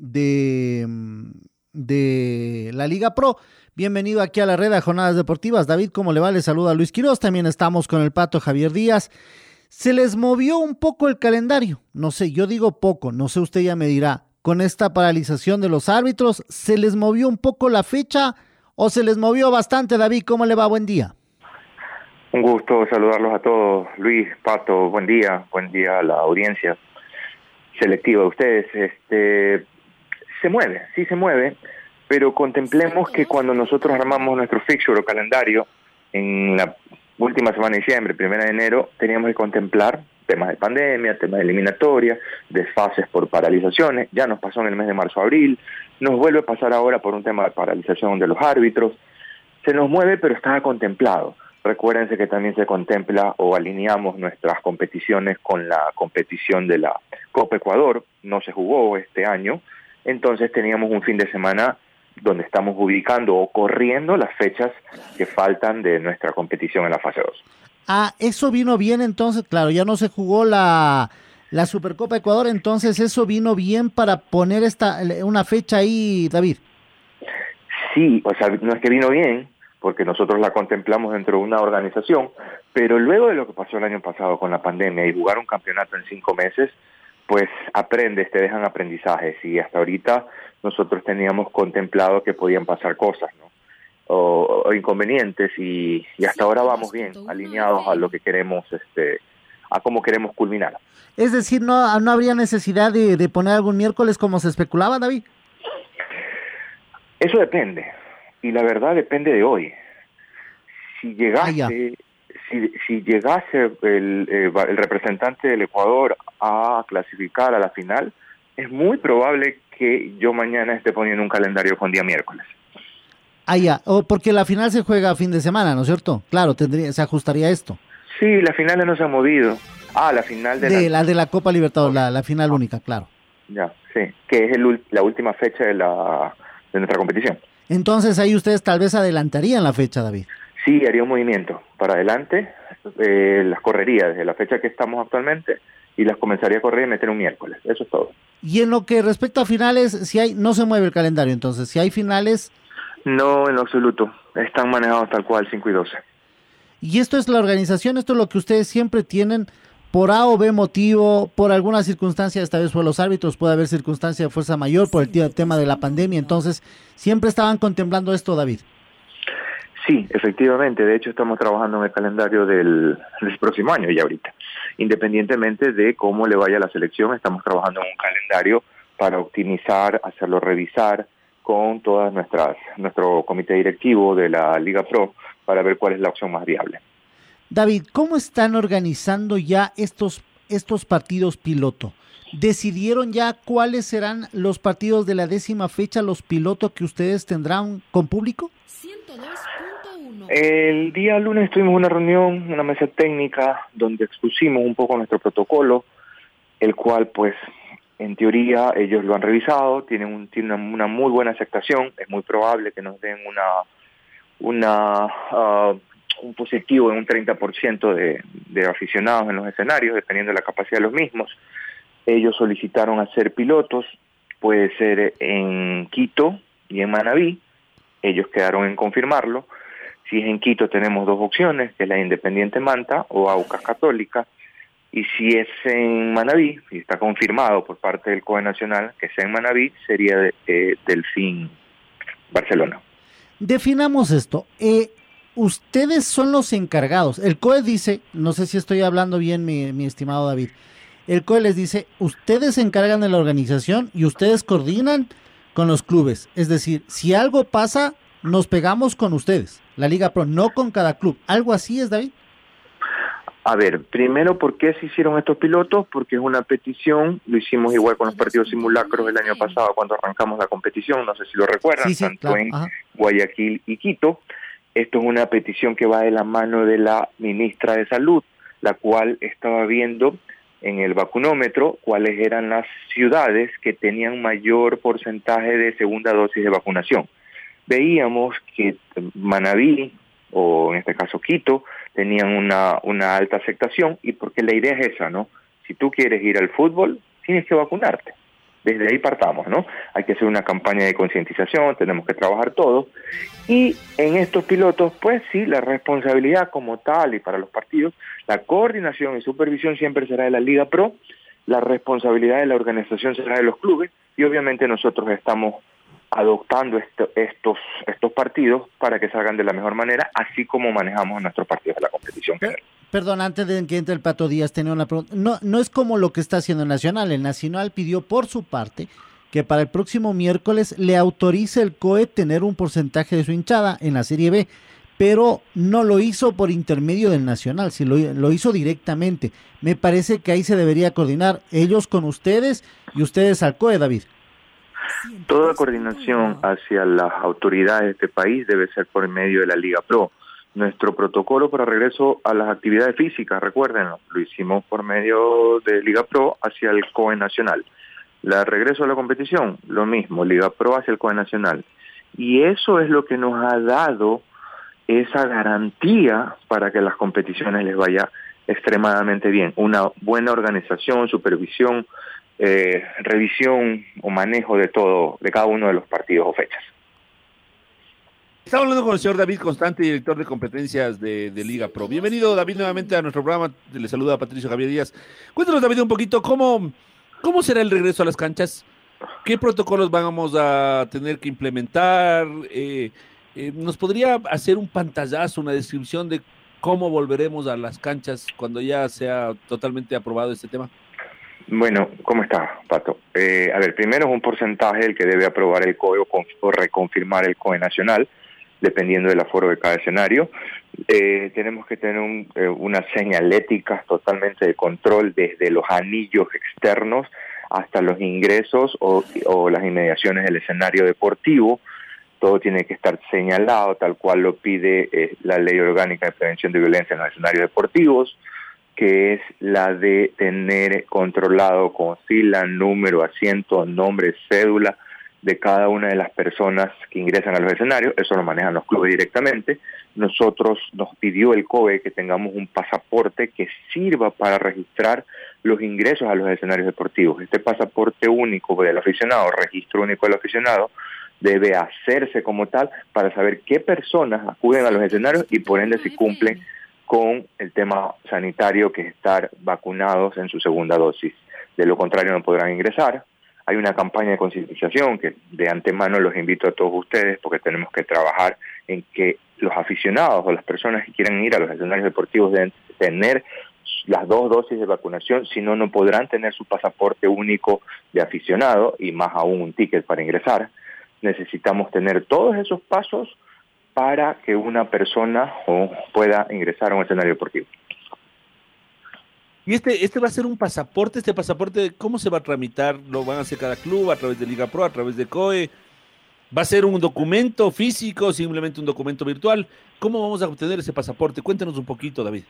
de, mm, de la Liga Pro. Bienvenido aquí a la red de Jornadas Deportivas. David, ¿cómo le va? Le saluda Luis Quiroz. También estamos con el pato Javier Díaz. Se les movió un poco el calendario. No sé, yo digo poco, no sé, usted ya me dirá. Con esta paralización de los árbitros, ¿se les movió un poco la fecha o se les movió bastante? David, ¿cómo le va? Buen día. Un gusto saludarlos a todos. Luis, Pato, buen día. Buen día a la audiencia selectiva de ustedes. Este, se mueve, sí se mueve, pero contemplemos que cuando nosotros armamos nuestro fixture o calendario en la última semana de diciembre, primera de enero, teníamos que contemplar temas de pandemia, temas de eliminatoria, desfases por paralizaciones, ya nos pasó en el mes de marzo-abril, nos vuelve a pasar ahora por un tema de paralización de los árbitros, se nos mueve pero estaba contemplado. Recuérdense que también se contempla o alineamos nuestras competiciones con la competición de la Copa Ecuador, no se jugó este año, entonces teníamos un fin de semana donde estamos ubicando o corriendo las fechas que faltan de nuestra competición en la fase 2. Ah, eso vino bien entonces, claro, ya no se jugó la, la Supercopa Ecuador, entonces eso vino bien para poner esta una fecha ahí, David. Sí, o sea, no es que vino bien, porque nosotros la contemplamos dentro de una organización, pero luego de lo que pasó el año pasado con la pandemia y jugar un campeonato en cinco meses, pues aprendes, te dejan aprendizajes y hasta ahorita nosotros teníamos contemplado que podían pasar cosas, ¿no? O, inconvenientes y, hasta ahora vamos bien, alineados a lo que queremos, este, a cómo queremos culminar. Es decir, no, no habría necesidad de, poner algún miércoles como se especulaba, David. Eso depende y la verdad depende de hoy. Si ah, si, llegase el, eh, el, representante del Ecuador a clasificar a la final, es muy probable que yo mañana esté poniendo un calendario con día miércoles. Ah, ya, porque la final se juega a fin de semana, ¿no es cierto? Claro, tendría, se ajustaría esto. Sí, la final no se ha movido. Ah, la final de, la... de la Copa Libertadores, la, final única, claro. Ya, sí, que es el, la última fecha de, la, de nuestra competición. Entonces ahí ustedes tal vez adelantarían la fecha, David. Sí, haría un movimiento para adelante, eh, las correría desde la fecha que estamos actualmente y las comenzaría a correr y meter un miércoles. Eso es todo. Y en lo que respecta a finales, si hay, no se mueve el calendario, entonces, si hay finales. No, en lo absoluto. Están manejados tal cual, 5 y 12. Y esto es la organización, esto es lo que ustedes siempre tienen por A o B motivo, por alguna circunstancia, esta vez fue los árbitros, puede haber circunstancia de fuerza mayor por el tema de la pandemia, entonces siempre estaban contemplando esto, David. Sí, efectivamente. De hecho, estamos trabajando en el calendario del, próximo año y ahorita. Independientemente de cómo le vaya a la selección, estamos trabajando en un calendario para optimizar, hacerlo revisar con todas nuestras nuestro comité directivo de la Liga Pro para ver cuál es la opción más viable. David, ¿cómo están organizando ya estos estos partidos piloto? ¿Decidieron ya cuáles serán los partidos de la décima fecha, los pilotos que ustedes tendrán con público? 102. El día lunes tuvimos una reunión, una mesa técnica, donde expusimos un poco nuestro protocolo, el cual pues en teoría ellos lo han revisado, tienen, un, tienen una muy buena aceptación, es muy probable que nos den una, una uh, un positivo en un 30% de, de aficionados en los escenarios, dependiendo de la capacidad de los mismos. Ellos solicitaron hacer pilotos, puede ser en Quito y en Manabí, ellos quedaron en confirmarlo, si es en Quito tenemos dos opciones, que es la Independiente Manta o Aucas Católica. Y si es en Manabí, y está confirmado por parte del COE Nacional que sea en Manabí, sería de, Delfín Barcelona. Definamos esto. Eh, ustedes son los encargados. El COE dice, no sé si estoy hablando bien, mi, mi estimado David. El COE les dice, ustedes se encargan de la organización y ustedes coordinan con los clubes. Es decir, si algo pasa, nos pegamos con ustedes, la Liga Pro, no con cada club. ¿Algo así es, David? A ver, primero, ¿por qué se hicieron estos pilotos? Porque es una petición, lo hicimos igual con los partidos simulacros el año pasado cuando arrancamos la competición, no sé si lo recuerdan, tanto en Guayaquil y Quito. Esto es una petición que va de la mano de la ministra de Salud, la cual estaba viendo en el vacunómetro cuáles eran las ciudades que tenían mayor porcentaje de segunda dosis de vacunación. Veíamos que Manabí, o en este caso Quito, tenían una, una alta aceptación y porque la idea es esa, ¿no? Si tú quieres ir al fútbol, tienes que vacunarte. Desde ahí partamos, ¿no? Hay que hacer una campaña de concientización, tenemos que trabajar todo. Y en estos pilotos, pues sí, la responsabilidad como tal y para los partidos, la coordinación y supervisión siempre será de la Liga Pro, la responsabilidad de la organización será de los clubes y obviamente nosotros estamos adoptando estos, estos partidos para que salgan de la mejor manera, así como manejamos nuestros partidos de la competición. perdón, antes de que entre el Pato Díaz, tenía una pregunta. No, no es como lo que está haciendo el Nacional. El Nacional pidió por su parte que para el próximo miércoles le autorice el COE tener un porcentaje de su hinchada en la Serie B, pero no lo hizo por intermedio del Nacional, si lo, lo hizo directamente. Me parece que ahí se debería coordinar ellos con ustedes y ustedes al COE, David. Toda coordinación hacia las autoridades de este país debe ser por medio de la Liga Pro. Nuestro protocolo para regreso a las actividades físicas, recuerden, lo hicimos por medio de Liga Pro hacia el COE Nacional. La regreso a la competición, lo mismo, Liga Pro hacia el COE Nacional. Y eso es lo que nos ha dado esa garantía para que las competiciones les vaya extremadamente bien. Una buena organización, supervisión, eh, revisión o manejo de todo, de cada uno de los partidos o fechas. Estamos hablando con el señor David Constante, director de competencias de, Liga Pro. Bienvenido, David, nuevamente a nuestro programa. Le saluda a Patricio Javier Díaz. Cuéntanos, David, un poquito cómo, cómo será el regreso a las canchas. ¿Qué protocolos vamos a tener que implementar? Eh, eh, ¿Nos podría hacer un pantallazo, una descripción de cómo volveremos a las canchas cuando ya sea totalmente aprobado este tema? Bueno, ¿cómo está, Pato? Eh, a ver, primero es un porcentaje el que debe aprobar el COE o, reconfirmar el COE nacional, dependiendo del aforo de cada escenario. Eh, tenemos que tener eh, una señalética totalmente de control desde los anillos externos hasta los ingresos o, o las inmediaciones del escenario deportivo. Todo tiene que estar señalado tal cual lo pide la Ley Orgánica de Prevención de Violencia en los escenarios deportivos que es la de tener controlado con fila, número, asiento, nombre, cédula de cada una de las personas que ingresan a los escenarios, eso lo manejan los clubes directamente. Nosotros nos pidió el COE que tengamos un pasaporte que sirva para registrar los ingresos a los escenarios deportivos. Este pasaporte único del aficionado, registro único del aficionado, debe hacerse como tal para saber qué personas acuden a los escenarios y por ende si cumplen con el tema sanitario que es estar vacunados en su segunda dosis. De lo contrario no podrán ingresar. Hay una campaña de concientización que de antemano los invito a todos ustedes porque tenemos que trabajar en que los aficionados o las personas que quieran ir a los escenarios deportivos deben tener las dos dosis de vacunación, si no, no podrán tener su pasaporte único de aficionado y más aún un ticket para ingresar. Necesitamos tener todos esos pasos para que una persona pueda ingresar a un escenario deportivo. Y este, este va a ser un pasaporte, este pasaporte, ¿cómo se va a tramitar? ¿Lo van a hacer cada club a través de Liga Pro, a través de COE? ¿Va a ser un documento físico, simplemente un documento virtual? ¿Cómo vamos a obtener ese pasaporte? Cuéntanos un poquito, David.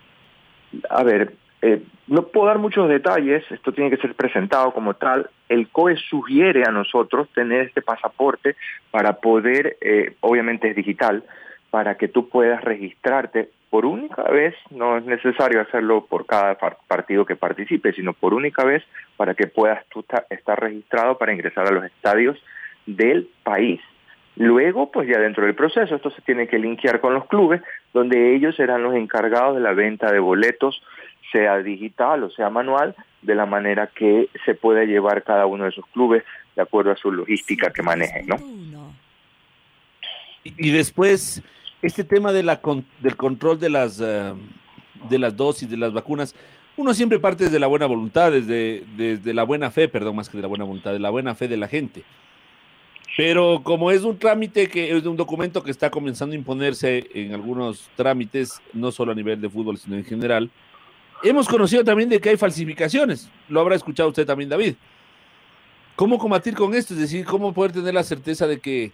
A ver, eh, no puedo dar muchos detalles, esto tiene que ser presentado como tal. El COE sugiere a nosotros tener este pasaporte para poder, eh, obviamente es digital, para que tú puedas registrarte por única vez, no es necesario hacerlo por cada partido que participe, sino por única vez para que puedas tú estar registrado para ingresar a los estadios del país. Luego, pues ya dentro del proceso, esto se tiene que linkear con los clubes, donde ellos serán los encargados de la venta de boletos sea digital o sea manual, de la manera que se pueda llevar cada uno de sus clubes de acuerdo a su logística que manejen, ¿no? Y, después, este tema de la del control de las, eh, de las dosis, de las vacunas, uno siempre parte desde la buena voluntad, desde, desde la buena fe, perdón, más que de la buena voluntad, de la buena fe de la gente. Pero como es un trámite que es un documento que está comenzando a imponerse en algunos trámites, no solo a nivel de fútbol, sino en general, hemos conocido también de que hay falsificaciones. Lo habrá escuchado usted también, David. ¿Cómo combatir con esto? Es decir, ¿cómo poder tener la certeza de que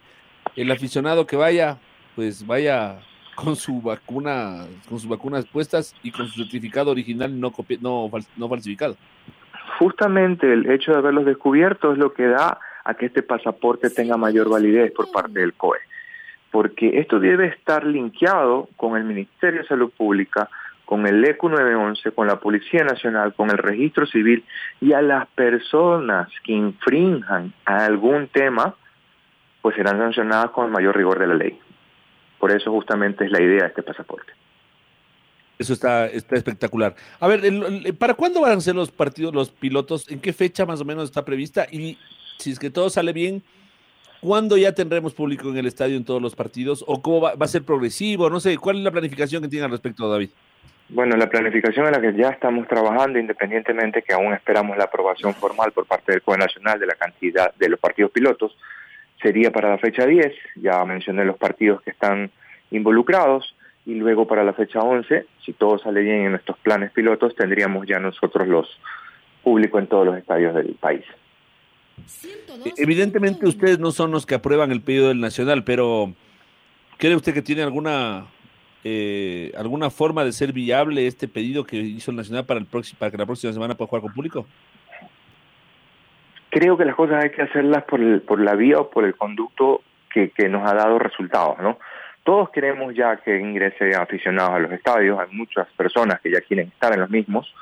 el aficionado que vaya, pues vaya con su vacuna, con sus vacunas puestas y con su certificado original no, no, no falsificado? Justamente el hecho de haberlos descubierto es lo que da a que este pasaporte tenga mayor validez por parte del COE. Porque esto debe estar linkeado con el Ministerio de Salud Pública, con el ECU 911, con la Policía Nacional, con el Registro Civil y a las personas que infrinjan algún tema, pues serán sancionadas con el mayor rigor de la ley. Por eso justamente es la idea de este pasaporte. Eso está, está espectacular. A ver, ¿para cuándo van a ser los partidos, los pilotos? ¿En qué fecha más o menos está prevista? Y si es que todo sale bien, ¿cuándo ya tendremos público en el estadio en todos los partidos? ¿O cómo va, va a ser progresivo? No sé, ¿cuál es la planificación que tiene al respecto, David? Bueno, la planificación en la que ya estamos trabajando, independientemente que aún esperamos la aprobación formal por parte del COE Nacional de la cantidad de los partidos pilotos, sería para la fecha 10, ya mencioné los partidos que están involucrados, y luego para la fecha 11, si todo sale bien en nuestros planes pilotos, tendríamos ya nosotros los público en todos los estadios del país. Evidentemente ustedes no son los que aprueban el pedido del Nacional, pero ¿cree usted que tiene alguna eh, alguna forma de ser viable este pedido que hizo el Nacional para, el para que la próxima semana pueda jugar con público? Creo que las cosas hay que hacerlas por, el, por la vía o por el conducto que, que nos ha dado resultados, ¿no? Todos queremos ya que ingrese aficionados a los estadios, hay muchas personas que ya quieren estar en los mismos,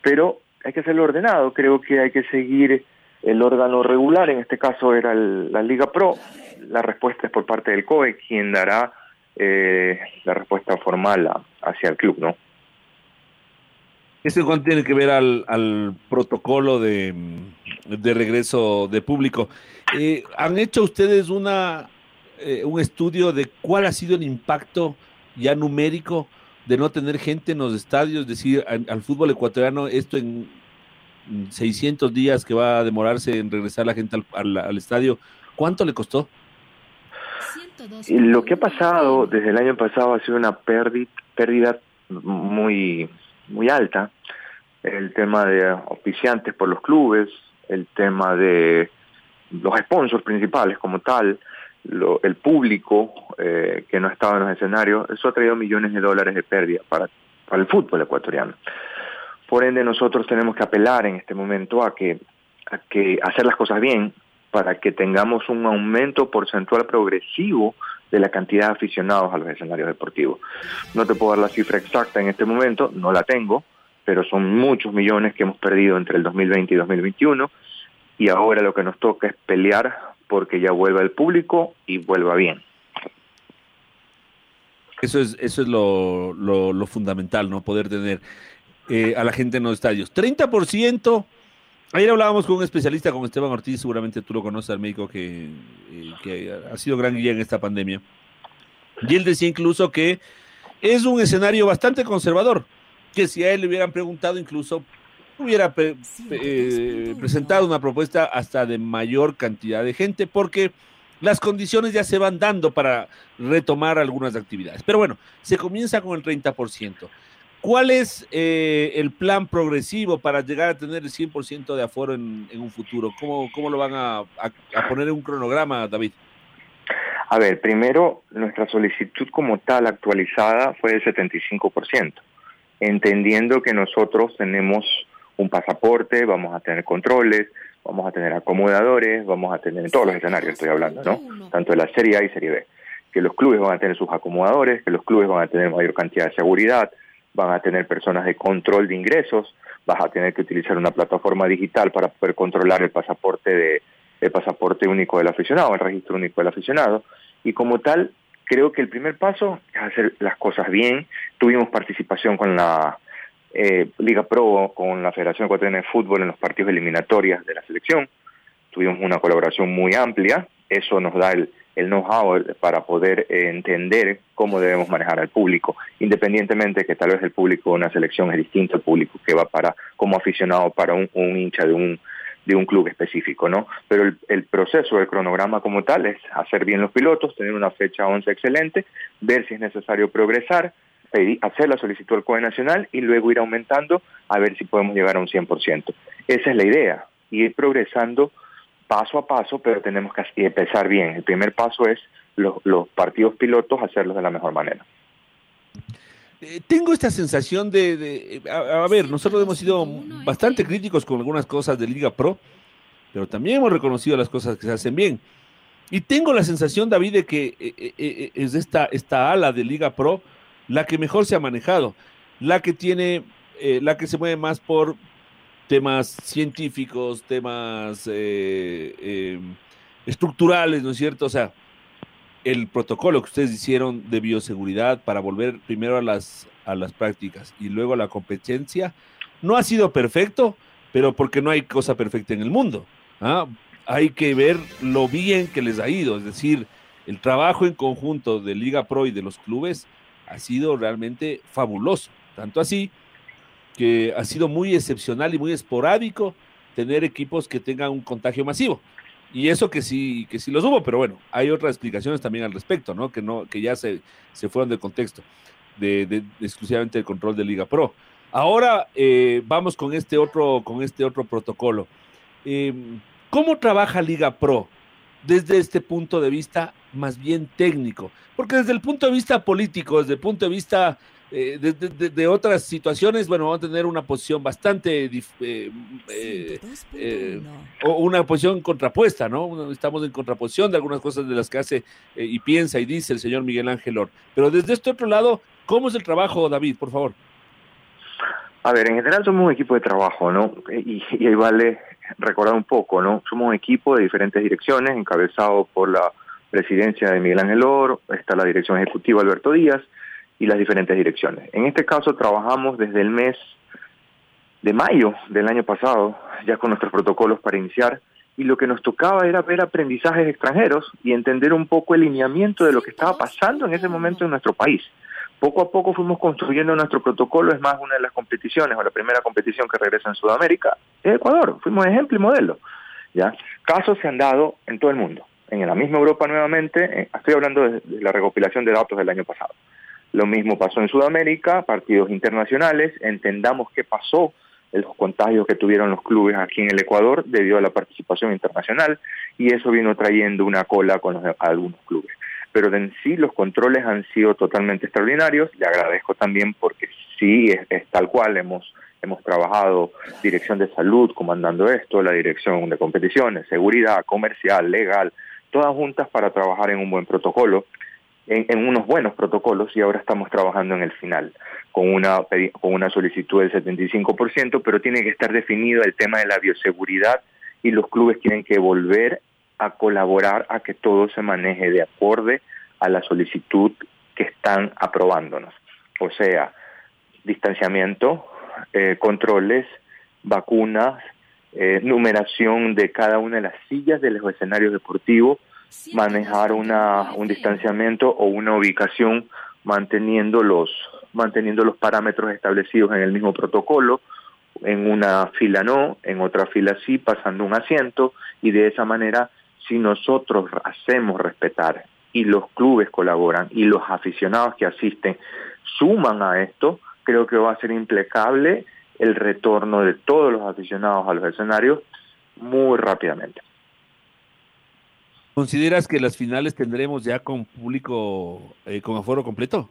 pero hay que hacerlo ordenado, creo que hay que seguir el órgano regular, en este caso era la Liga Pro, la respuesta es por parte del COE, quien dará eh, la respuesta formal hacia el club, ¿no? ¿Esto tiene que ver al, protocolo de, regreso de público? Eh, ¿Han hecho ustedes una eh, un estudio de cuál ha sido el impacto ya numérico de no tener gente en los estadios? Es decir, al, fútbol ecuatoriano, esto en 600 días que va a demorarse en regresar la gente al estadio, ¿cuánto le costó? Lo que ha pasado desde el año pasado ha sido una pérdida, pérdida muy, muy alta. El tema de oficiantes por los clubes, el tema de los sponsors principales como tal, el público eh, que no estaba en los escenarios, eso ha traído millones de dólares de pérdida para, para el fútbol ecuatoriano. Por ende, nosotros tenemos que apelar en este momento a que, a que hacer las cosas bien, para que tengamos un aumento porcentual progresivo de la cantidad de aficionados a los escenarios deportivos. No te puedo dar la cifra exacta en este momento, no la tengo, pero son muchos millones que hemos perdido entre el 2020 y 2021 y ahora lo que nos toca es pelear porque ya vuelva el público y vuelva bien. Eso es, eso es lo, lo, fundamental, ¿no? Poder tener eh, a la gente en los estadios. 30% Ayer hablábamos con un especialista, con Esteban Ortiz, seguramente tú lo conoces, al médico que, eh, ha sido gran guía en esta pandemia. Y él decía incluso que es un escenario bastante conservador, que si a él le hubieran preguntado incluso hubiera eh, presentado una propuesta hasta de mayor cantidad de gente, porque las condiciones ya se van dando para retomar algunas actividades. Pero bueno, se comienza con el 30%. ¿Cuál es eh, el plan progresivo para llegar a tener el 100% de aforo en, un futuro? ¿Cómo, cómo lo van a, poner en un cronograma, David? A ver, primero, nuestra solicitud como tal actualizada fue del 75%, entendiendo que nosotros tenemos un pasaporte, vamos a tener controles, vamos a tener acomodadores, vamos a tener en todos los escenarios, estoy hablando, ¿no? Tanto de la Serie A y Serie B. Que los clubes van a tener sus acomodadores, que los clubes van a tener mayor cantidad de seguridad, van a tener personas de control de ingresos, vas a tener que utilizar una plataforma digital para poder controlar el pasaporte de el pasaporte único del aficionado, el registro único del aficionado, y como tal, creo que el primer paso es hacer las cosas bien. Tuvimos participación con la eh, Liga Pro, con la Federación Ecuatoriana de Fútbol en los partidos eliminatorias de la selección. Tuvimos una colaboración muy amplia, eso nos da el, el know-how para poder entender cómo debemos manejar al público, independientemente que tal vez el público de una selección es distinto al público que va para como aficionado para un, hincha de un de un club específico, ¿no? Pero el, el, proceso, el cronograma como tal es hacer bien los pilotos, tener una fecha 11 excelente, ver si es necesario progresar, hacer la solicitud al COE Nacional y luego ir aumentando a ver si podemos llegar a un 100%. Esa es la idea, ir progresando paso a paso, pero tenemos que empezar bien. El primer paso es los, partidos pilotos hacerlos de la mejor manera. Eh, tengo esta sensación de, a, ver, nosotros hemos sido bastante críticos con algunas cosas de Liga Pro, pero también hemos reconocido las cosas que se hacen bien. Y tengo la sensación, David, de que eh, eh, es esta, esta ala de Liga Pro la que mejor se ha manejado, la que tiene, la que se mueve más por temas científicos, temas eh, em, estructurales, ¿no es cierto? O sea, el protocolo que ustedes hicieron de bioseguridad para volver primero a las, a las prácticas y luego a la competencia, no ha sido perfecto, pero porque no hay cosa perfecta en el mundo. ¿ah? Hay que ver lo bien que les ha ido, es decir, el trabajo en conjunto de Liga Pro y de los clubes ha sido realmente fabuloso. Tanto así que ha sido muy excepcional y muy esporádico tener equipos que tengan un contagio masivo. Y eso que sí, que sí los hubo, pero bueno, hay otras explicaciones también al respecto, ¿no? Que no, que ya se, se fueron del contexto, de, exclusivamente el control de Liga Pro. Ahora eh, vamos con este otro, con este otro protocolo. Em, ¿Cómo trabaja Liga Pro desde este punto de vista más bien técnico? Porque desde el punto de vista político, desde el punto de vista eh, de, otras situaciones, bueno, vamos a tener una posición bastante, eh, eh, o una posición contrapuesta, ¿no? Estamos en contraposición de algunas cosas de las que hace y piensa y dice el señor Miguel Ángel Or. Pero desde este otro lado, ¿cómo es el trabajo, David, por favor? A ver, en general somos un equipo de trabajo, ¿no? Y, y ahí vale recordar un poco, ¿no? Somos un equipo de diferentes direcciones, encabezado por la presidencia de Miguel Ángel Or, está la dirección ejecutiva Alberto Díaz, y las diferentes direcciones. En este caso trabajamos desde el mes de mayo del año pasado, ya con nuestros protocolos para iniciar, y lo que nos tocaba era ver aprendizajes extranjeros y entender un poco el lineamiento de lo que estaba pasando en ese momento en nuestro país. Poco a poco fuimos construyendo nuestro protocolo, es más, una de las competiciones o la primera competición que regresa en Sudamérica es Ecuador, fuimos ejemplo y modelo. ¿ya? Casos se han dado en todo el mundo, en la misma Europa nuevamente, eh, estoy hablando de la recopilación de datos del año pasado. Lo mismo pasó en Sudamérica, partidos internacionales, entendamos qué pasó los contagios que tuvieron los clubes aquí en el Ecuador debido a la participación internacional y eso vino trayendo una cola con algunos clubes. Pero en sí los controles han sido totalmente extraordinarios. Le agradezco también porque sí es, tal cual hemos hemos trabajado dirección de salud comandando esto, la dirección de competiciones, seguridad, comercial, legal, todas juntas para trabajar en un buen protocolo en, unos buenos protocolos y ahora estamos trabajando en el final con una, con una solicitud del 75%, pero tiene que estar definido el tema de la bioseguridad y los clubes tienen que volver a colaborar a que todo se maneje de acorde a la solicitud que están aprobándonos. O sea, distanciamiento, eh, controles, vacunas, eh, numeración de cada una de las sillas de los escenarios deportivos, manejar una, un distanciamiento o una ubicación manteniendo los, manteniendo los parámetros establecidos en el mismo protocolo, en una fila no, en otra fila sí, pasando un asiento, y de esa manera, si nosotros hacemos respetar y los clubes colaboran y los aficionados que asisten suman a esto, creo que va a ser impecable el retorno de todos los aficionados a los escenarios muy rápidamente. ¿Consideras que las finales tendremos ya con público, eh, con aforo completo?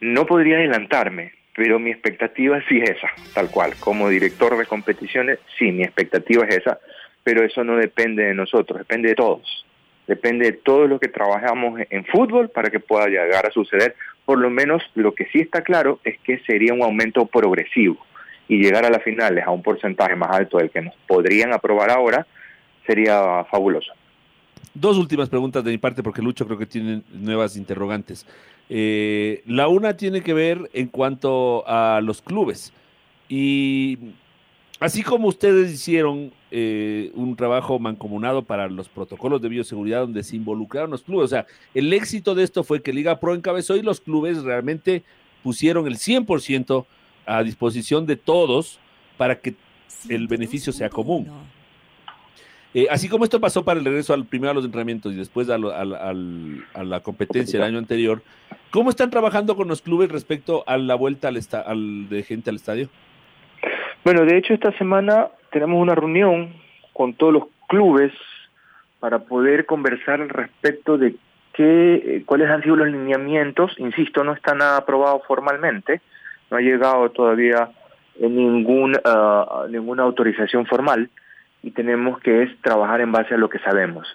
No podría adelantarme, pero mi expectativa sí es esa, tal cual. Como director de competiciones, sí, mi expectativa es esa, pero eso no depende de nosotros, depende de todos. Depende de todos los que trabajamos en fútbol para que pueda llegar a suceder. Por lo menos lo que sí está claro es que sería un aumento progresivo y llegar a las finales a un porcentaje más alto del que nos podrían aprobar ahora sería fabuloso. Dos últimas preguntas de mi parte, porque Lucho creo que tiene nuevas interrogantes. Eh, la una tiene que ver en cuanto a los clubes. Y así como ustedes hicieron eh, un trabajo mancomunado para los protocolos de bioseguridad donde se involucraron los clubes, o sea, el éxito de esto fue que Liga Pro encabezó y los clubes realmente pusieron el 100% a disposición de todos para que el beneficio sea común. Eh, así como esto pasó para el regreso al primero a los entrenamientos y después a, la competencia el año anterior, ¿cómo están trabajando con los clubes respecto a la vuelta al, al de gente al estadio? Bueno, de hecho esta semana tenemos una reunión con todos los clubes para poder conversar al respecto de qué, eh, cuáles han sido los lineamientos. Insisto, no está nada aprobado formalmente, no ha llegado todavía ningún, uh, ninguna autorización formal y tenemos que es trabajar en base a lo que sabemos.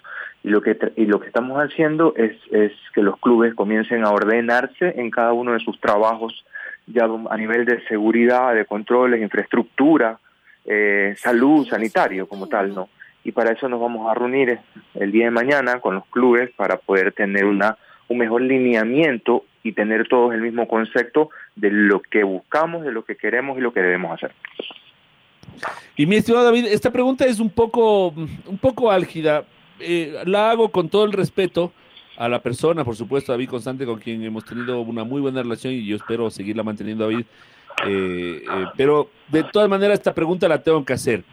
Y lo que, y lo que estamos haciendo es, es que los clubes comiencen a ordenarse en cada uno de sus trabajos ya a nivel de seguridad, de controles, infraestructura, eh, salud, sanitario como tal, ¿no? Y para eso nos vamos a reunir el día de mañana con los clubes para poder tener una un mejor lineamiento y tener todos el mismo concepto de lo que buscamos, de lo que queremos y lo que debemos hacer. Y mi estimado David, esta pregunta es un poco, un poco álgida. Eh, la hago con todo el respeto a la persona, por supuesto, David Constante, con quien hemos tenido una muy buena relación y yo espero seguirla manteniendo, David. Eh, eh, pero de todas maneras, esta pregunta la tengo que hacer.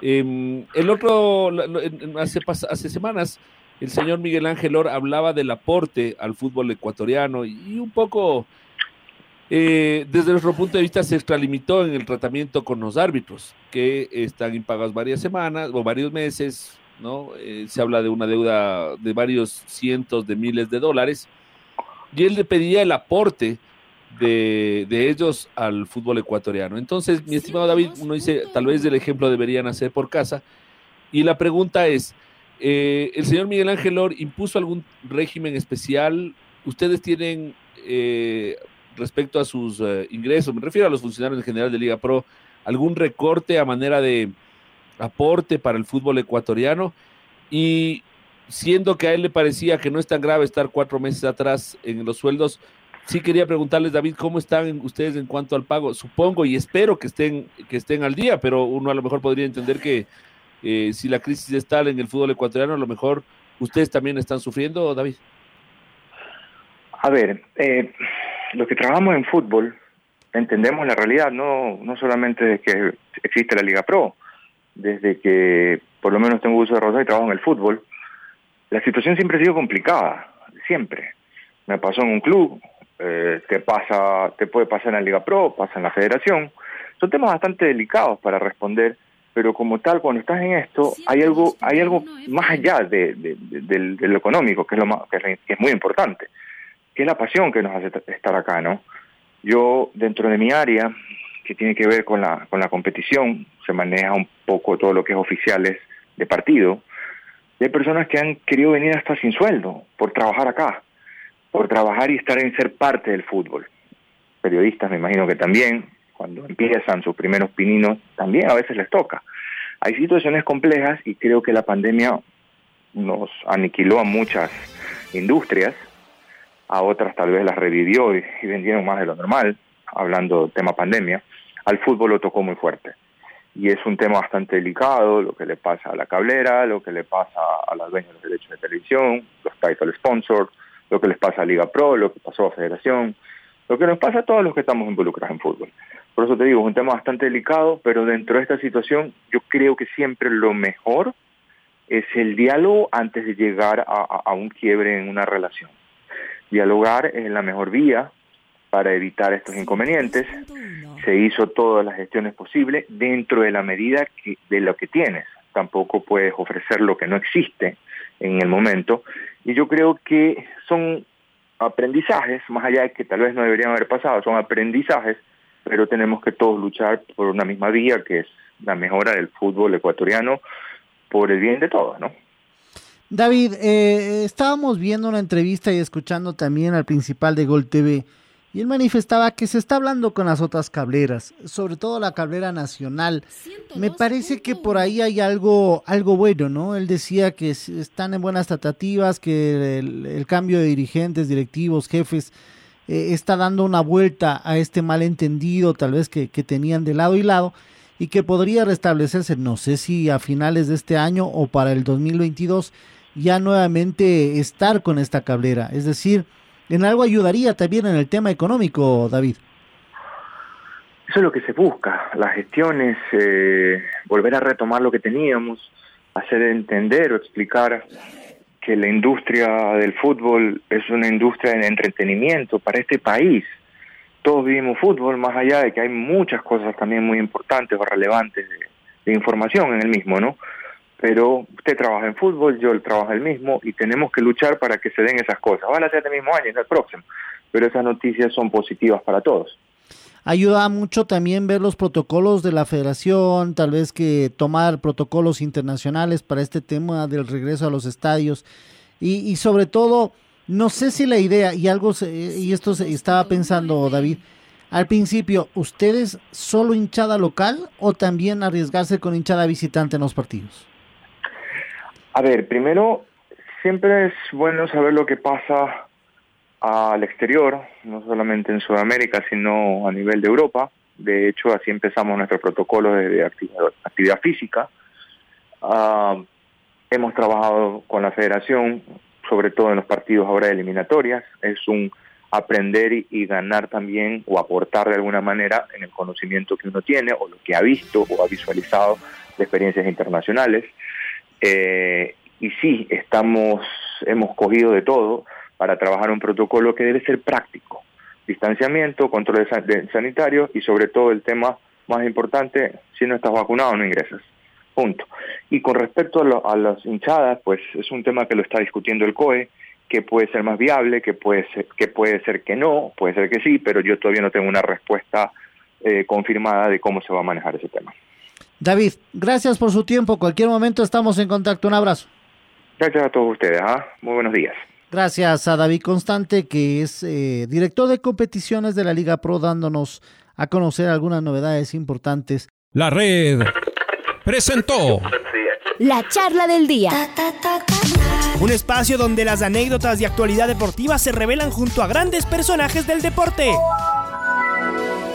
Em, el otro, hace, hace semanas, el señor Miguel Ángel Or hablaba del aporte al fútbol ecuatoriano y un poco eh, desde nuestro punto de vista se extralimitó en el tratamiento con los árbitros, que están impagados varias semanas o varios meses, ¿no? Eh, se habla de una deuda de varios cientos de miles de dólares, y él le pedía el aporte de, ellos al fútbol ecuatoriano. Entonces, mi estimado David, uno dice, tal vez el ejemplo deberían hacer por casa, y la pregunta es, eh, ¿el señor Miguel Ángel Or impuso algún régimen especial? ¿Ustedes tienen respecto a sus eh, ingresos, me refiero a los funcionarios en general de Liga Pro, algún recorte a manera de aporte para el fútbol ecuatoriano y siendo que a él le parecía que no es tan grave estar cuatro meses atrás en los sueldos, sí quería preguntarles, David, ¿cómo están ustedes en cuanto al pago? Supongo y espero que estén, que estén al día, pero uno a lo mejor podría entender que eh, si la crisis es tal en el fútbol ecuatoriano, a lo mejor ustedes también están sufriendo, David. A ver, eh, los que trabajamos en fútbol entendemos la realidad, no, no solamente de que existe la Liga Pro, desde que por lo menos tengo uso de razón y trabajo en el fútbol, la situación siempre ha sido complicada, siempre. Me pasó en un club, eh, te pasa, te puede pasar en la Liga Pro, pasa en la Federación. Son temas bastante delicados para responder, pero como tal, cuando estás en esto, hay algo, hay algo más allá de, de, lo económico, que es lo más, que es muy importante que es la pasión que nos hace estar acá, ¿no? Yo, dentro de mi área, que tiene que ver con la, con la competición, se maneja un poco todo lo que es oficiales de partido, hay personas que han querido venir hasta sin sueldo por trabajar acá, por trabajar y estar en ser parte del fútbol. Periodistas, me imagino que también, cuando empiezan sus primeros pininos, también a veces les toca. Hay situaciones complejas y creo que la pandemia nos aniquiló a muchas industrias a otras tal vez las revivió y, vendieron más de lo normal, hablando del tema pandemia, al fútbol lo tocó muy fuerte. Y es un tema bastante delicado, lo que le pasa a la cablera, lo que le pasa a las dueñas de los derechos de televisión, los title sponsors, lo que les pasa a Liga Pro, lo que pasó a Federación, lo que nos pasa a todos los que estamos involucrados en fútbol. Por eso te digo, es un tema bastante delicado, pero dentro de esta situación yo creo que siempre lo mejor es el diálogo antes de llegar a un quiebre en una relación dialogar es la mejor vía para evitar estos inconvenientes. Se hizo todas las gestiones posibles dentro de la medida de lo que tienes. Tampoco puedes ofrecer lo que no existe en el momento. Y yo creo que son aprendizajes, más allá de que tal vez no deberían haber pasado, son aprendizajes, pero tenemos que todos luchar por una misma vía, que es la mejora del fútbol ecuatoriano por el bien de todos, ¿no? David, eh, estábamos viendo una entrevista y escuchando también al principal de Gol TV y él manifestaba que se está hablando con las otras cableras, sobre todo la cablera nacional. Me parece que por ahí hay algo, algo bueno, ¿no? Él decía que están en buenas tratativas, que el, cambio de dirigentes, directivos, jefes, eh, está dando una vuelta a este malentendido tal vez que tenían de lado y lado y que podría restablecerse, no sé si a finales de este año o para el 2022, ya nuevamente estar con esta cablera. Es decir, en algo ayudaría también en el tema económico, David. Eso es lo que se busca, las gestiones, eh, volver a retomar lo que teníamos, hacer entender o explicar que la industria del fútbol es una industria de entretenimiento para este país. Todos vivimos fútbol, más allá de que hay muchas cosas también muy importantes o relevantes de, información en el mismo, ¿no? Pero usted trabaja en fútbol, yo trabajo el mismo y tenemos que luchar para que se den esas cosas. Van a ser el mismo año, no el próximo, pero esas noticias son positivas para todos ayuda mucho también ver los protocolos de la federación, tal vez que tomar protocolos internacionales para este tema del regreso a los estadios y, sobre todo, no sé si la idea y algo, y esto estaba pensando David, al principio, ¿ustedes solo hinchada local o también arriesgarse con hinchada visitante en los partidos? A ver, primero, siempre es bueno saber lo que pasa al exterior, no solamente en Sudamérica, sino a nivel de Europa. De hecho, así empezamos nuestro protocolo de, actividad, física. Ah, hemos trabajado con la federación, sobre todo en los partidos ahora de eliminatorias. Es un aprender y, ganar también o aportar de alguna manera en el conocimiento que uno tiene o lo que ha visto o ha visualizado de experiencias internacionales. Eh, y sí, estamos, hemos cogido de todo para trabajar un protocolo que debe ser práctico. Distanciamiento, control sanitario y sobre todo el tema más importante, si no estás vacunado no ingresas. Punto. Y con respecto a, las hinchadas, pues es un tema que lo está discutiendo el COE, que puede ser más viable, que puede ser que, puede ser que no, puede ser que sí, pero yo todavía no tengo una respuesta eh, confirmada de cómo se va a manejar ese tema. David, gracias por su tiempo. Cualquier momento estamos en contacto. Un abrazo. Gracias a todos ustedes. ¿ah? Muy buenos días. Gracias a David Constante, que es eh, director de competiciones de la Liga Pro, dándonos a conocer algunas novedades importantes. La red presentó la charla del día. Un espacio donde las anécdotas de actualidad deportiva se revelan junto a grandes personajes del deporte.